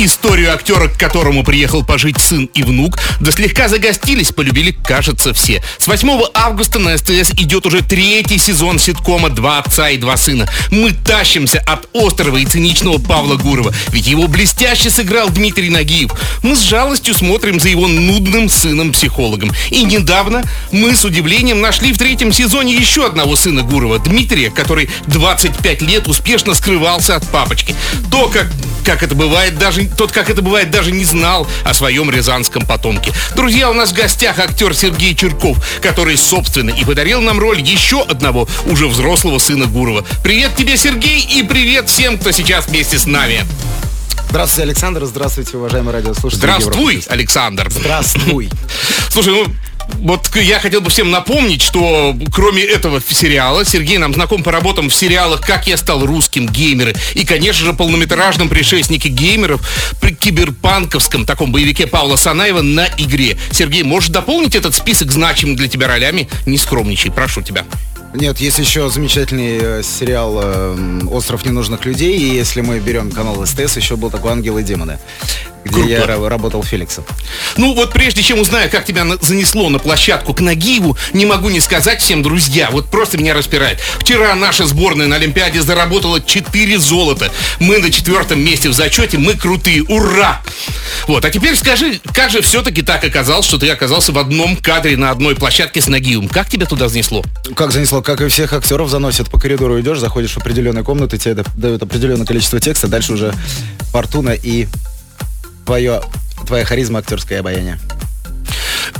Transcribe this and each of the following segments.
Историю актера, к которому приехал пожить сын и внук, да слегка загостились, полюбили, кажется, все. С 8 августа на СТС идет уже третий сезон ситкома «Два отца и два сына». Мы тащимся от острого и циничного Павла Гурова, ведь его блестяще сыграл Дмитрий Нагиев. Мы с жалостью смотрим за его нудным сыном-психологом. И недавно мы с удивлением нашли в третьем сезоне еще одного сына Гурова, Дмитрия, который 25 лет успешно скрывался от папочки. То, как, как это бывает, даже тот, как это бывает, даже не знал о своем рязанском потомке. Друзья, у нас в гостях актер Сергей Черков, который, собственно, и подарил нам роль еще одного уже взрослого сына Гурова. Привет тебе, Сергей, и привет всем, кто сейчас вместе с нами. Здравствуйте, Александр. Здравствуйте, уважаемые радиослушатели. Здравствуй, Европы. Александр. Здравствуй. Слушай, ну, вот я хотел бы всем напомнить, что кроме этого сериала, Сергей нам знаком по работам в сериалах «Как я стал русским», «Геймеры» и, конечно же, полнометражном предшественнике геймеров при киберпанковском таком боевике Павла Санаева на игре. Сергей, можешь дополнить этот список значимых для тебя ролями? Не скромничай, прошу тебя. Нет, есть еще замечательный э, сериал э, «Остров ненужных людей». И если мы берем канал СТС, еще был такой «Ангелы и демоны», где Круто. я ра- работал Феликсом. Ну вот прежде чем узнаю, как тебя занесло на площадку к Нагиеву, не могу не сказать всем, друзья, вот просто меня распирает. Вчера наша сборная на Олимпиаде заработала 4 золота. Мы на четвертом месте в зачете, мы крутые, ура! Вот, а теперь скажи, как же все-таки так оказалось, что ты оказался в одном кадре на одной площадке с Нагиевым? Как тебя туда занесло? Как занесло, как и всех актеров заносят по коридору идешь, заходишь в определенную комнату, тебе да- дают определенное количество текста, дальше уже фортуна и твое, твоя харизма актерское обаяние.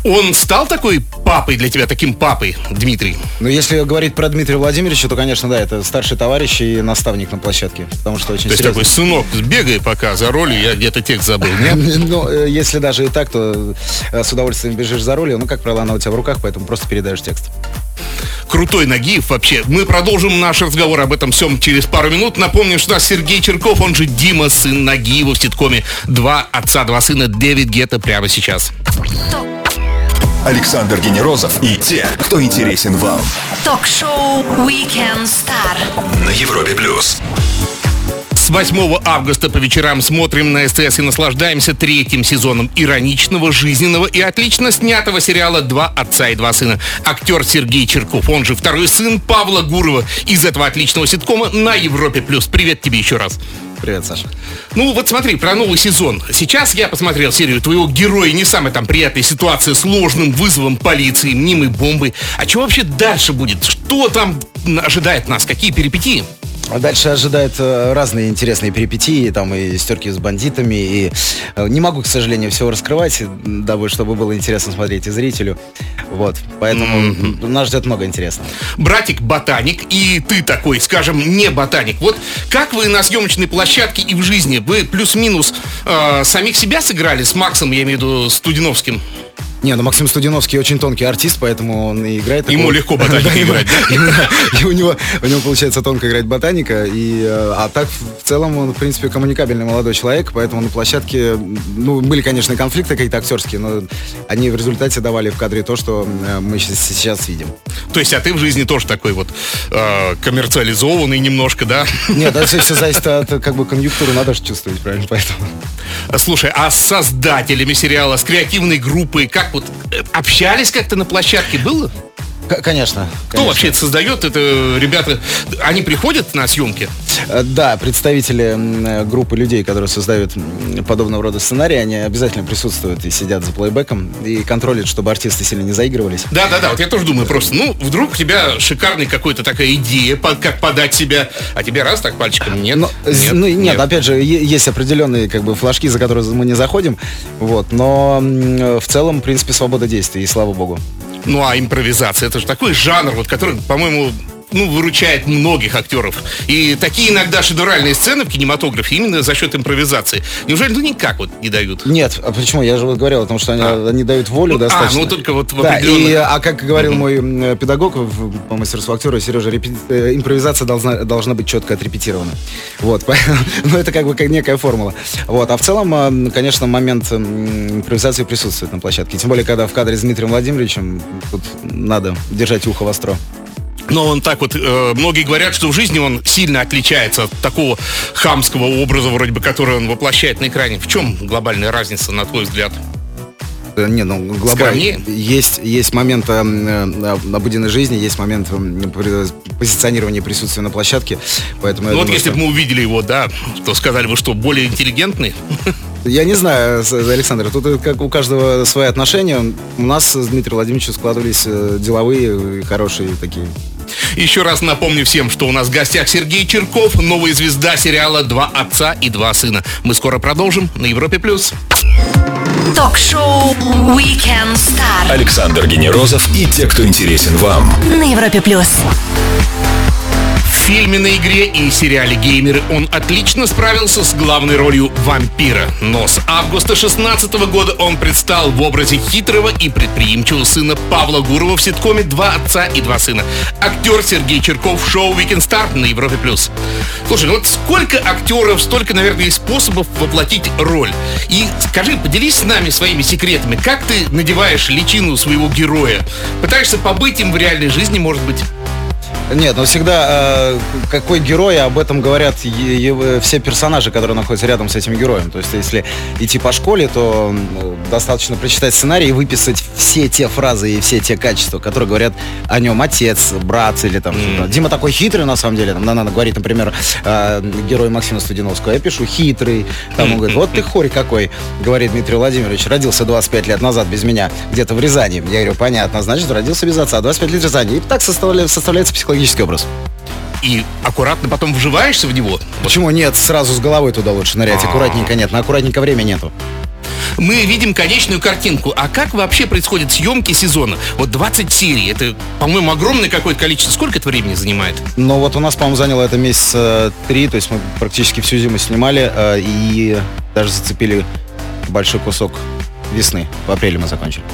Он стал такой папой для тебя, таким папой, Дмитрий? Но если говорить про Дмитрия Владимировича, то, конечно, да, это старший товарищ и наставник на площадке, потому что очень То есть серьезно. такой сынок, сбегай пока за ролью, я где-то текст забыл, нет? Ну, э, если даже и так, то э, с удовольствием бежишь за ролью. Ну, как правило, она у тебя в руках, поэтому просто передаешь текст. Крутой Нагиев вообще. Мы продолжим наш разговор об этом всем через пару минут. Напомним, что у нас Сергей Черков, он же Дима, сын Нагиева в ситкоме «Два отца, два сына» Дэвид Гетта прямо сейчас. Александр Генерозов и те, кто интересен вам. Ток-шоу Weekend Star. На Европе плюс. С 8 августа по вечерам смотрим на СТС и наслаждаемся третьим сезоном ироничного, жизненного и отлично снятого сериала «Два отца и два сына». Актер Сергей Черков, он же второй сын Павла Гурова из этого отличного ситкома на Европе+. плюс. Привет тебе еще раз. Привет, Саша. Ну вот смотри, про новый сезон. Сейчас я посмотрел серию твоего героя, не самая там приятная ситуация с ложным вызовом полиции, мнимой бомбой. А что вообще дальше будет? Что там ожидает нас? Какие перипетии? А дальше ожидают э, разные интересные перипетии, там и стерки с бандитами, и э, не могу, к сожалению, всего раскрывать, дабы чтобы было интересно смотреть и зрителю. Вот, поэтому нас ждет много интересного. Братик ботаник, и ты такой, скажем, не ботаник. Вот как вы на съемочной площадке и в жизни, вы плюс-минус э, самих себя сыграли с Максом, я имею в виду Студиновским? Не, ну Максим Студиновский очень тонкий артист, поэтому он и играет. Ему такого- легко ботаника играть, И у него, у него получается тонко играть ботаника, и, э, а так в целом он, в принципе, коммуникабельный молодой человек, поэтому на площадке, ну, были, конечно, конфликты какие-то актерские, но они в результате давали в кадре то, что э, мы сейчас видим. То есть, а ты в жизни тоже такой вот э, коммерциализованный немножко, да? Нет, это все, зависит от как бы конъюнктуры, надо же чувствовать, правильно, поэтому. Слушай, а с создателями сериала, с креативной группой, как вот э, общались как-то на площадке, было? К- Конечно. Кто конечно. вообще это создает? Это ребята, они приходят на съемки? Э, Да, представители э, группы людей, которые создают подобного рода сценарии, они обязательно присутствуют и сидят за плейбеком и контролят, чтобы артисты сильно не заигрывались. Да, да, да, вот я тоже думаю просто, ну, вдруг у тебя шикарная какая-то такая идея, как подать себя, а тебе раз так пальчиком, нет, Но, з- ну, нет, опять же, есть определенные как бы флажки, за которые мы не заходим, вот, но м, в целом, в принципе, свобода действий, и слава богу. Ну, а импровизация, это же такой жанр, вот который, по-моему, ну, выручает многих актеров. И такие иногда шедевральные сцены в кинематографе именно за счет импровизации. Неужели ну никак вот не дают? Нет, а почему? Я же вот говорил о том, что они, А. они дают волю Ну, а, достаточно. ну, только вот в да, определенных- и, а как говорил мой м, педагог по мастерству актера Сережа, репе- э, импровизация должна, должна быть четко отрепетирована. Вот, ну это как бы как некая формула. Вот, а в целом, м, конечно, момент импровизации присутствует на площадке. Тем более, когда в кадре с Дмитрием Владимировичем, тут надо держать ухо востро. Но он так вот, э, многие говорят, что в жизни он сильно отличается от такого хамского образа, вроде бы, который он воплощает на экране. В чем глобальная разница, на твой взгляд? Э, Не, ну глобально есть есть момент э, э, обыденной жизни, есть момент э, позиционирования присутствия на площадке, поэтому Ну вот думаю, если что- бы мы увидели его, да, то сказали бы, что более интеллигентный. Я не знаю, Александр, тут э, как у каждого свои отношения. У нас с Дмитрием Владимировичем складывались деловые хорошие такие. Еще раз напомню всем, что у нас в гостях Сергей Черков, новая звезда сериала «Два отца и два сына». Мы скоро продолжим на Европе+. плюс. Ток-шоу Weekend Star Александр Генерозов и те, кто интересен вам. на Европе плюс. Фильме на игре и сериале «Геймеры» он отлично справился с главной ролью вампира. Но с августа 16 года он предстал в образе хитрого и предприимчивого сына Павла Гурова в ситкоме «Два отца и два сына». Актер Сергей Черков в шоу «Weekend Star» на Европе+. плюс. Слушай, ну вот сколько актеров, столько, наверное, и способов воплотить роль. И скажи, поделись с нами своими секретами. Как ты надеваешь личину своего героя? Пытаешься побыть им в реальной жизни, может быть? Нет, но всегда э, какой герой, об этом говорят все персонажи, которые находятся рядом с этим героем. То есть, если идти по школе, то достаточно прочитать сценарий и выписать все те фразы и все те качества, которые говорят о нем отец, брат или там. что-то. Дима такой хитрый, на самом деле. Там, надо говорить, например, э, герой Максима Студиновского. Я пишу хитрый. Там он говорит, вот ты хорь какой, говорит Дмитрий Владимирович. Родился 25 лет назад без меня, где-то в Рязани. Я говорю, понятно, значит, родился без отца. 25 лет в Рязани. И так составля- составляется психологический образ. и аккуратно потом вживаешься в него. Почему нет? Сразу с головой туда лучше нырять. Аккуратненько нет. На аккуратненько времени нету. Мы видим конечную картинку. А как вообще происходят съемки сезона? Вот 20 серий. Это, по-моему, огромное какое-то количество. Сколько это времени занимает? Но вот у нас, по-моему, заняло это месяца три. То есть мы практически всю зиму снимали э, и даже зацепили большой кусок весны. В апреле мы закончили.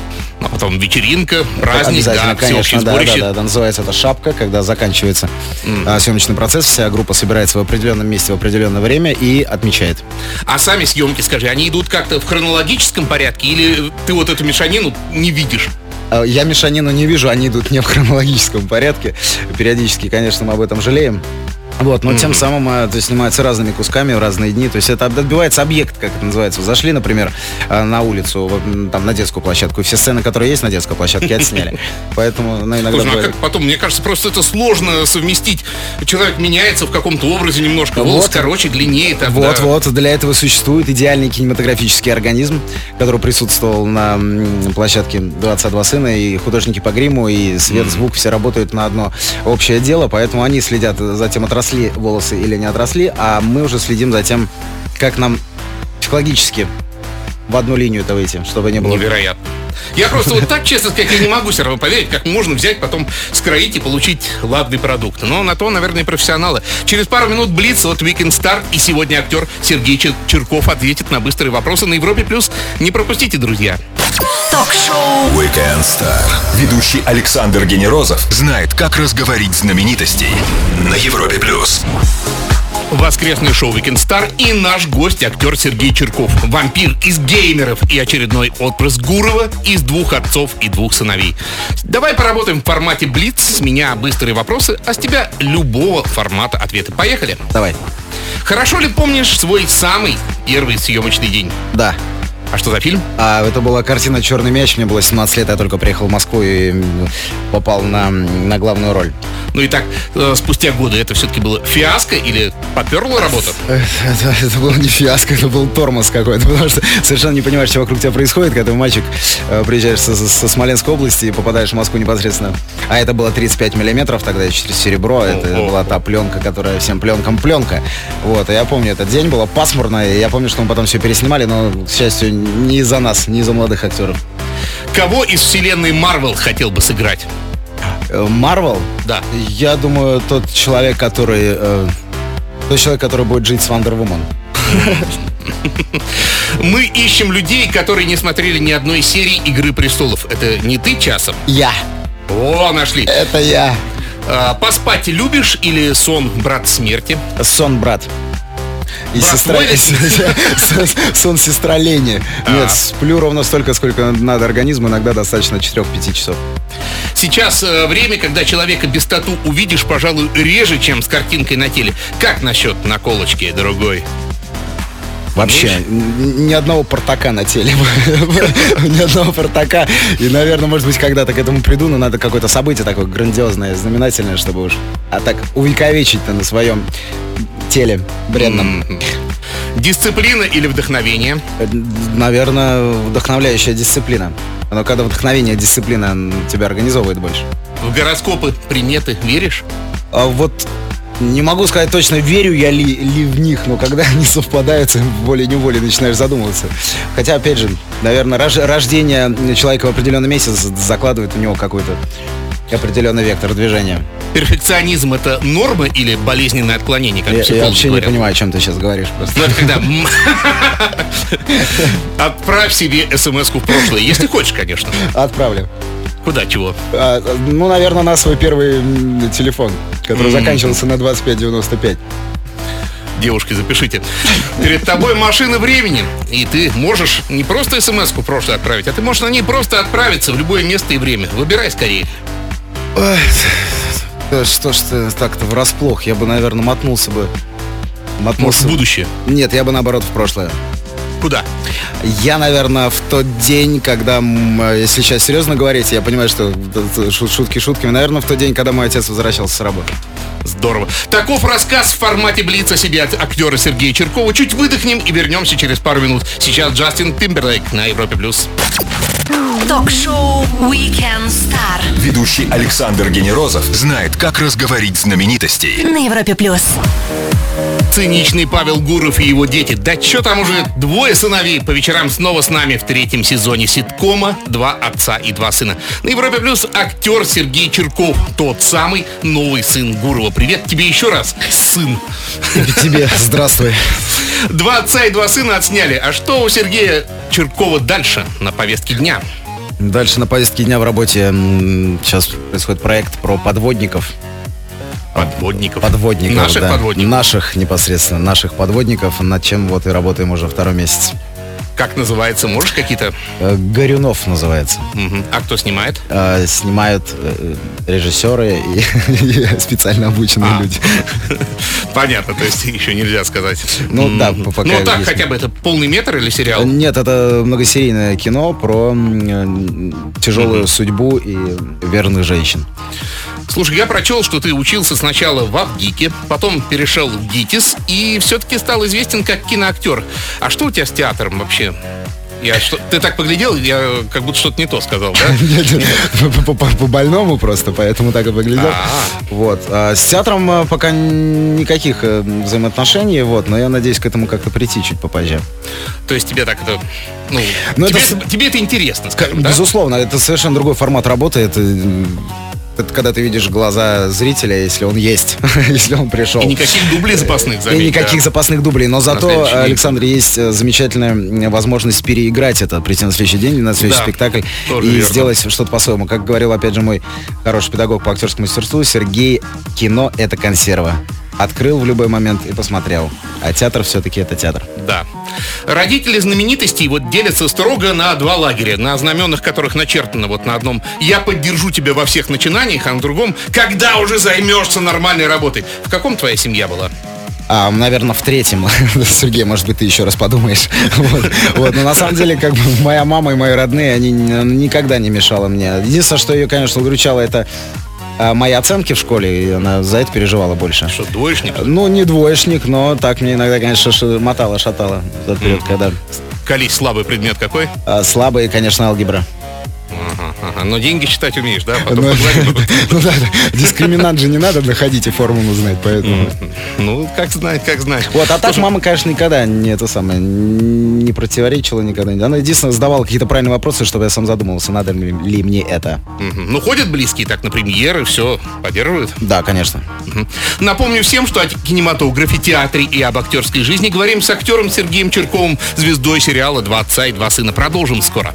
А потом вечеринка, праздник, да, конечно, да, да, да, да. Называется это шапка, когда заканчивается а, съемочный процесс, вся группа собирается в определенном месте в определенное время и отмечает. А сами съемки, скажи, они идут как-то в хронологическом порядке или ты вот эту мешанину не видишь? А, Я мешанину не вижу, они идут не в хронологическом порядке. Периодически, конечно, мы об этом жалеем. Вот, но тем самым а, то есть, снимаются разными кусками в разные дни. То есть это отбивается объект, как это называется. Зашли, например, а, на улицу, там, на детскую площадку, и все сцены, которые есть на детской площадке, отсняли. Поэтому, ну, иногда Слушай, ну а бывает- как потом, мне кажется, просто это сложно совместить. Человек меняется в каком-то образе немножко, волос Вот. короче, длиннее. там, Вот, вот, для этого существует идеальный кинематографический организм, который присутствовал на площадке 22 сына, и художники по гриму, и свет, звук, все работают на одно общее дело, поэтому они следят за тем, отросли волосы или не отросли, а мы уже следим за тем, как нам психологически в одну линию это выйти, чтобы не было... Невероятно. Я просто вот так, честно сказать, я не могу все равно поверить, как можно взять, потом скроить и получить ладный продукт. Но на то, наверное, профессионалы. Через пару минут Блиц от Weekend Star. И сегодня актер Сергей Чер- Черков ответит на быстрые вопросы на Европе+. плюс. Не пропустите, друзья. Ток-шоу Weekend Star. Ведущий Александр Генерозов знает, как разговорить знаменитостей на Европе плюс. Воскресное шоу Weekend Star и наш гость, актер Сергей Черков. Вампир из геймеров и очередной отпрыск Гурова из двух отцов и двух сыновей. Давай поработаем в формате Блиц. С меня быстрые вопросы, а с тебя любого формата ответы. Поехали. Давай. Хорошо ли помнишь свой самый первый съемочный день? Да. А что за фильм? А это была картина «Черный мяч». Мне было 17 лет, я только приехал в Москву и попал на, на главную роль. Ну и так, э, спустя годы это все-таки было фиаско или поперла работа? Это, это был не фиаско, это был тормоз какой-то, потому что совершенно не понимаешь, что вокруг тебя происходит, когда ты мальчик э, приезжаешь со, со Смоленской области и попадаешь в Москву непосредственно. А это было 35 миллиметров тогда через серебро, это О, о, была та пленка, которая всем пленкам пленка. Вот, и я помню этот день, было пасмурно, и я помню, что мы потом все переснимали, но, к счастью, не из-за нас, не из-за молодых актеров. Кого из вселенной Марвел хотел бы сыграть? Э, Марвел? Да. Я думаю, тот человек, который... э, тот человек, который будет жить с Wonder Woman. Мы ищем людей, которые не смотрели ни одной серии «Игры престолов». Это не ты часом? Я. О, нашли. Это я. А, поспать любишь или сон брат смерти? Сон брат. И сестра... Сон- сестра Лени. А. Нет, сплю ровно столько, сколько надо организму. Иногда достаточно 4-5 часов. Сейчас э, время, когда человека без тату увидишь, пожалуй, реже, чем с картинкой на теле. Как насчет наколочки другой? Вообще, ни одного портака на теле. Ни одного портака. И, наверное, может быть, когда-то к этому приду, но надо какое-то событие такое грандиозное, знаменательное, чтобы уж... А так увековечить-то на своем теле бренном. М. Дисциплина или вдохновение? Э, Наверное, вдохновляющая дисциплина. Но когда вдохновение, дисциплина тебя организовывает больше. В гороскопы, приметы веришь? А вот не могу сказать точно, верю я ли, ли в них, но когда они совпадают, волей-неволей начинаешь задумываться. Хотя, опять же, наверное, рож- рождение человека в определенный месяц закладывает у него какой-то определенный вектор движения. Перфекционизм это норма или болезненное отклонение, как Я, я вообще не говорят? понимаю, о чем ты сейчас говоришь. Просто. Ну, это когда отправь себе смс в прошлое, если хочешь, конечно. Отправлю. Куда, чего? А, ну, наверное, на свой первый телефон, который заканчивался на 2595. Девушки, запишите. Перед тобой машина времени, и ты можешь не просто смс в прошлое отправить, а ты можешь на ней просто отправиться в любое место и время. Выбирай скорее. Ой, что ж ты так-то врасплох? Я бы, наверное, мотнулся бы. Может, Мотнулся. в будущее. Нет, я бы наоборот в прошлое. Куда? Я, наверное, в тот день, когда, м, если сейчас серьезно говорить, я понимаю, что шу- шутки шутками, наверное, в тот день, когда мой отец возвращался с работы. Здорово. Таков рассказ в формате Блица себе от актера Сергея Черкова. Чуть выдохнем и вернемся через пару минут. Сейчас Джастин Тимберлейк на Европе+. плюс. Ток-шоу Weekend Star Ведущий Александр Генерозов знает, как разговорить знаменитостей. на Европе плюс. Циничный Павел Гуров и его дети. Да что там уже двое сыновей по вечерам снова с нами в третьем сезоне ситкома «Два отца и два сына». На Европе Плюс актер Сергей Черков. Тот самый новый сын Гурова. Привет тебе еще раз, сын. Тебе здравствуй. Два отца и два сына отсняли. А что у Сергея Черкова дальше на повестке дня? Дальше на повестке дня в работе сейчас происходит проект про подводников. Подводников. Подводников, Наших да. подводников. Наших непосредственно, наших подводников, над чем вот и работаем уже второй месяц. Как называется? Можешь какие-то? Э, Горюнов называется. Мгм. А кто снимает? Э, Снимают э, режиссеры и, и специально обученные А. люди. Понятно, то есть еще нельзя сказать. Ну да, по- пока Ну так, есть. хотя бы это полный метр или сериал? Нет, это многосерийное кино про тяжелую судьбу и верных женщин. Слушай, я прочел, что ты учился сначала в Авгике, потом перешел в ГИТИС и все-таки стал известен как киноактер. А что у тебя с театром вообще? Я что, ты так поглядел, я как будто что-то не то сказал, да? По- больному просто, поэтому так и выглядел. А. Вот. А с театром э, пока никаких э, взаимоотношений, вот, но я надеюсь к этому как-то прийти чуть попозже. То есть тебе так это... Ну, тебе, это это, тебе это интересно, скажем, да? Безусловно, это совершенно другой формат работы. Это, это когда ты видишь глаза зрителя, если он есть, если он пришел. И никаких дублей запасных, И заметь, никаких да. запасных дублей. Но зато, следующий день. Александр, есть э, замечательная возможность переиграть это, прийти на следующий день, на следующий Да, спектакль и верно. сделать что-то по-своему. Как говорил, опять же, мой хороший педагог по актерскому мастерству, Сергей, кино — это консерва. Открыл в любой момент и посмотрел. А театр все-таки это театр. Да. Родители знаменитостей вот делятся строго на два лагеря, на знаменах которых начертано вот на одном «Я поддержу тебя во всех начинаниях», а на другом «Когда уже займешься нормальной работой». В каком твоя семья была? А, наверное, в третьем. Сергей, может быть, ты еще раз подумаешь. Вот. Вот. Но на самом деле, как бы моя мама и мои родные, они никогда не мешала мне. Единственное, что ее, конечно, удручало, это а, мои оценки в школе, и она за это переживала больше. Что, двоечник? Ну, не двоечник, но так мне иногда, конечно, мотало, шатало вперед, когда Колись слабый предмет какой? а, слабые, конечно, алгебра. Ага, Ага, но деньги считать умеешь, да? Потом Ну, ну да, дискриминант же не надо доходить и формулу знать, поэтому... Ну, как знать, как знать. Вот, а так мама, конечно, никогда не это самое, не противоречила никогда. Она единственное задавала какие-то правильные вопросы, чтобы я сам задумывался, надо ли мне это. Ну, ходят близкие так на премьеры, все, поддерживают. Да, конечно. Напомню всем, что о кинематографе, театре и об актерской жизни говорим с актером Сергеем Черковым, звездой сериала «Два отца и два сына». Продолжим скоро.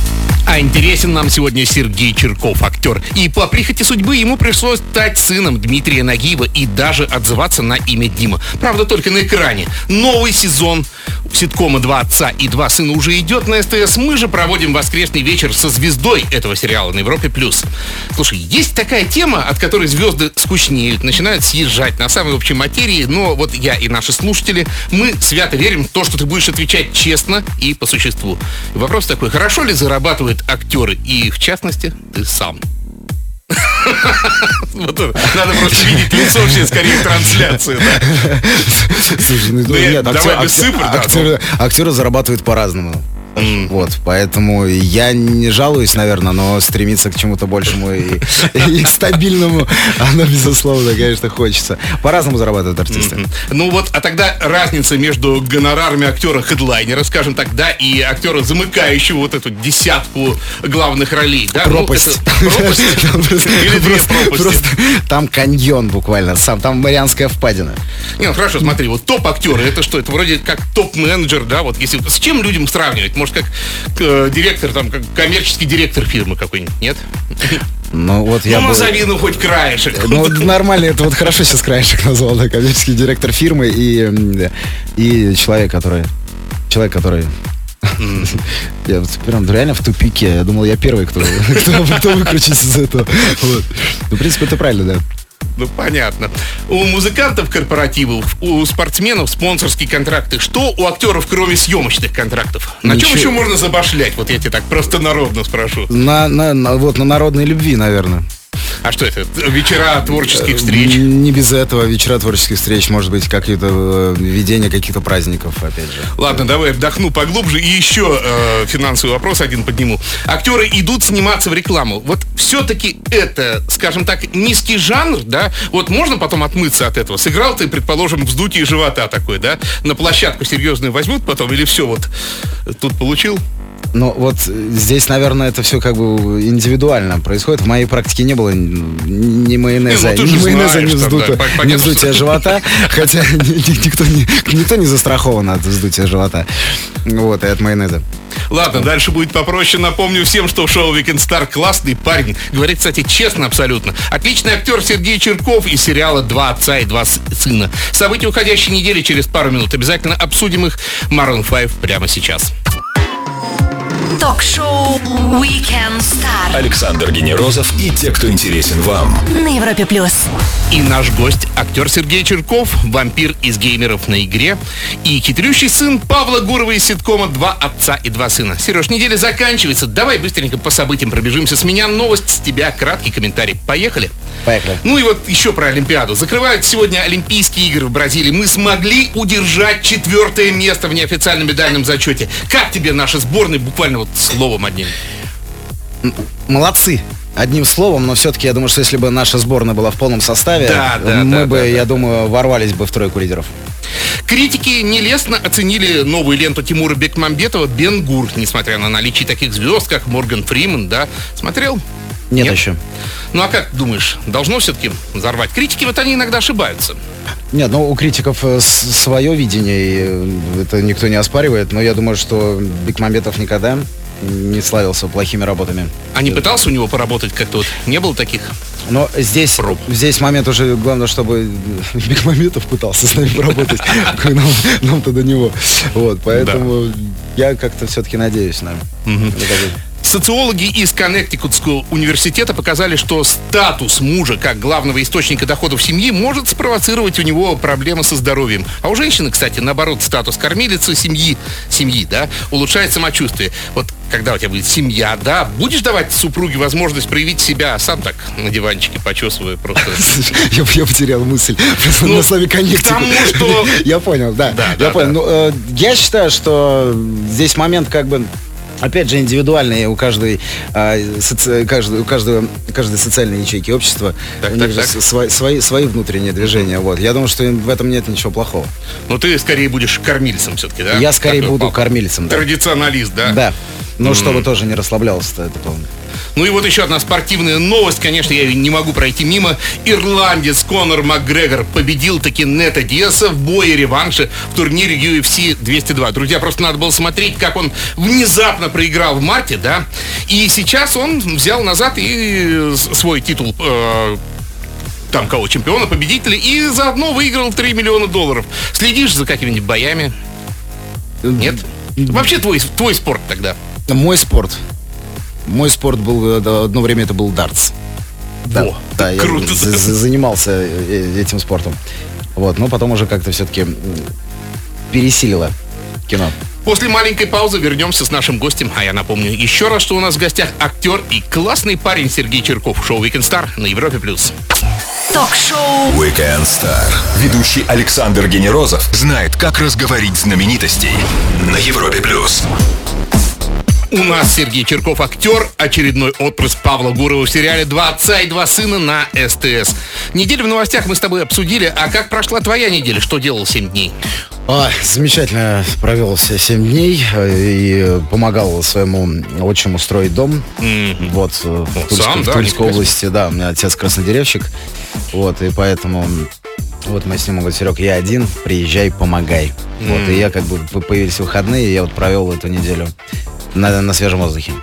А интересен нам сегодня Сергей Черков, актер. И по прихоти судьбы ему пришлось стать сыном Дмитрия Нагиева и даже отзываться на имя Дима. Правда, только на экране. Новый сезон ситкома «Два отца и два сына» уже идет на СТС. Мы же проводим воскресный вечер со звездой этого сериала на Европе+. плюс. Слушай, есть такая тема, от которой звезды скучнеют, начинают съезжать на самой общей материи, но вот я и наши слушатели, мы свято верим в то, что ты будешь отвечать честно и по существу. Вопрос такой, хорошо ли актеры и, в частности, ты сам? Надо просто видеть лицо все скорее трансляции. Слушай, ну, Ну, я- нет, актеры, актеры зарабатывают по-разному. Вот, поэтому я не жалуюсь, наверное, но стремиться к чему-то большему и, и стабильному, оно, безусловно, конечно, хочется. По-разному зарабатывают артисты. Мгм. Ну вот, а тогда разница между гонорарами актера-хедлайнера, скажем так, да, и актера, замыкающего вот эту десятку главных ролей, да? Ну, Пропасть. это пропасть? Или две пропасти? просто Там каньон буквально, сам, там Марианская впадина. Не, ну хорошо, смотри, вот топ-актеры, это что? Это вроде как топ-менеджер, да, вот если... С чем людям сравнивать? Может, как э, директор, там, как коммерческий директор фирмы какой-нибудь, нет? Ну вот я ну, назови, ну, хоть краешек. Ну, нормально, это вот хорошо сейчас краешек назвал, да, коммерческий директор фирмы и, и человек, который... Человек, который... Я вот прям реально в тупике. Я думал, я первый, кто, кто, кто выкрутится из этого. Вот. Ну, в принципе, это правильно, да. Ну, понятно. У музыкантов корпоративов, у спортсменов спонсорские контракты. Что у актеров, кроме съемочных контрактов? На чем Ничего. еще можно забашлять? Вот я тебе так просто народно спрошу. На, на, на- вот на народной любви, наверное. А что это? Вечера творческих встреч? Н- Не без этого вечера творческих встреч, может быть, какие-то э, ведения каких-то праздников, опять же. Ладно, давай вдохну поглубже и еще э, финансовый вопрос один подниму. Актеры идут сниматься в рекламу. Вот все-таки это, скажем так, низкий жанр, да? Вот можно потом отмыться от этого? Сыграл ты, предположим, вздутие живота такой, да? На площадку серьезную возьмут потом или все вот тут получил? Ну, вот здесь, наверное, это все как бы индивидуально происходит. В моей практике не было ни майонеза, Не, ну ни майонеза, знаешь, ни, там, вздута- да, ни вздутия живота. Хотя ни- ни- никто не, никто не застрахован от вздутия живота. Вот, и от майонеза. Ладно, дальше будет попроще. Напомню всем, что в шоу Weekend Star классный парень. Говорит, кстати, честно абсолютно. Отличный актер Сергей Черков из сериала «Два отца и два сына». События уходящей недели через пару минут. Обязательно обсудим их. Maroon 5 прямо сейчас. Ток-шоу Weekend Star. Александр Генерозов и те, кто интересен вам. На Европе плюс. И наш гость, актер Сергей Черков, вампир из геймеров на игре и хитрющий сын Павла Гурова из ситкома «Два отца и два сына». Сереж, неделя заканчивается. Давай быстренько по событиям пробежимся. С меня новость, с тебя краткий комментарий. Поехали? Поехали. Ну и вот еще про Олимпиаду. Закрывают сегодня Олимпийские игры в Бразилии. Мы смогли удержать четвертое место в неофициальном медальном зачете. Как тебе наши сборные? Буквально вот словом одним. Молодцы. Одним словом, но все-таки я думаю, что если бы наша сборная была в полном составе, Да, да, мы да, бы, да, я да. думаю, ворвались бы в тройку лидеров. Критики нелестно оценили новую ленту Тимура Бекмамбетова «Бен Гур», несмотря на наличие таких звезд, как Морган Фриман, да? Смотрел? Нет, Нет? еще. Ну а как думаешь, должно все-таки взорвать? Критики вот они иногда ошибаются. Нет, ну у критиков э, свое видение, и э, это никто не оспаривает, но я думаю, что Бекмамбетов никогда не славился плохими работами. А не пытался у него поработать как-то вот? Не было таких? Но здесь, Проб. здесь момент уже, главное, чтобы Бекмамбетов пытался с нами поработать, нам, нам-то до него. Вот, поэтому я как-то все-таки надеюсь на такой- Социологи из Коннектикутского университета показали, что статус мужа как главного источника доходов семьи может спровоцировать у него проблемы со здоровьем. А у женщины, кстати, наоборот, статус кормилицы семьи, семьи, да, улучшает самочувствие. Вот когда у тебя будет семья, да, будешь давать супруге возможность проявить себя, сам так на диванчике почесывая просто. Я, я потерял мысль Ну, на слове коннектик. к тому, что- Я понял, да. Да, я да, понял. да. Ну, э, я считаю, что здесь момент как бы Опять же, индивидуальный у каждой, а, соци- каждой- у каждого, каждой социальной ячейки общества Так, у так, них же так. Свои, свои, свои внутренние движения. Вот. Я думаю, что в этом нет ничего плохого. Но ты скорее будешь кормильцем все-таки, да? Я скорее Такой буду папа. кормильцем. Да. Традиционалист, да? Да. Ну, чтобы тоже не расслаблялся это полно. Ну и вот еще одна спортивная новость, конечно, я не могу пройти мимо. Ирландец Конор Макгрегор победил таки Нета Диаса в бое реванше в турнире UFC 202. Друзья, просто надо было смотреть, как он внезапно проиграл в марте, да. И сейчас он взял назад и с- свой титул э, там кого, чемпиона, победителя, и заодно выиграл 3 миллиона долларов. Следишь за какими-нибудь боями? Нет? Вообще твой, твой спорт тогда. Мой спорт. Мой спорт был, э, одно время это был дартс. Да, Во, да, я круто. за- за- занимался э, этим спортом. Вот, но потом уже как-то все-таки пересилило кино. После маленькой паузы вернемся с нашим гостем. А я напомню еще раз, что у нас в гостях актер и классный парень Сергей Черков. Шоу Weekend Star на Европе+. плюс. Ток-шоу Weekend Star. Ведущий Александр Генерозов знает, как разговорить знаменитостей на Европе плюс. У нас Сергей Черков актер, очередной отпрыск Павла Гурова в сериале «Два отца и два сына» на СТС. Неделю в новостях мы с тобой обсудили, а как прошла твоя неделя? Что делал 7 дней? А, замечательно провел все семь дней э, и помогал своему отчиму строить дом. Вот, э, в Тульской, сам, в да, Тульской области, да, у меня отец краснодеревщик. Вот, и поэтому вот мы с ним говорим, Серег, я один, приезжай, помогай. Вот, и я как бы появились выходные, и я вот провел эту неделю на, на свежем воздухе.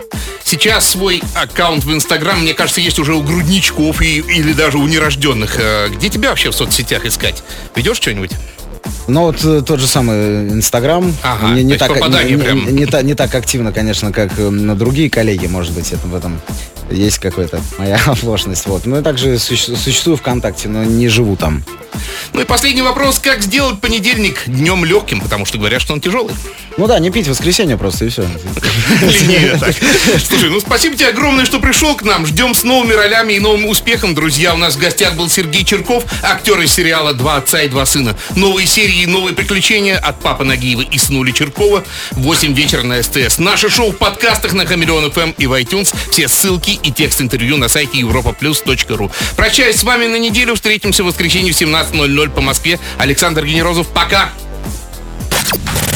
Сейчас свой аккаунт в Инстаграм, мне кажется, есть уже у грудничков и, или даже у нерожденных. Э, Где тебя вообще в соцсетях искать? Ведешь что-нибудь? Ну вот э, тот же самый Инстаграм. Ага, не, не так, не, прям. не- не та- не так активно, конечно, как э, на другие коллеги, может быть, это в этом есть какая-то моя оплошность. Вот. Ну и также суще- существую ВКонтакте, но не живу там. Ну и последний вопрос. Как сделать понедельник днем легким? Потому что говорят, что он тяжелый. Ну да, не пить в воскресенье просто и все. Ленивее так. Слушай, ну спасибо тебе огромное, что пришел к нам. Ждем с новыми ролями и новым успехом, друзья. У нас в гостях был Сергей Черков, актер из сериала «Два отца и два сына». Новые серии и новые приключения от Папы Нагиева и Снули Черкова. в 8 вечера на СТС. Наше шоу в подкастах на Хамелеон ФМ и в iTunes. Все ссылки и текст интервью на сайте europaplus.ru. Прощаюсь с вами на неделю. Встретимся в воскресенье в 17.00 по Москве. Александр Генерозов, пока!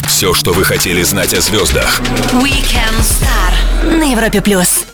Все, что вы хотели знать о звездах. Weekend Star на Европе плюс.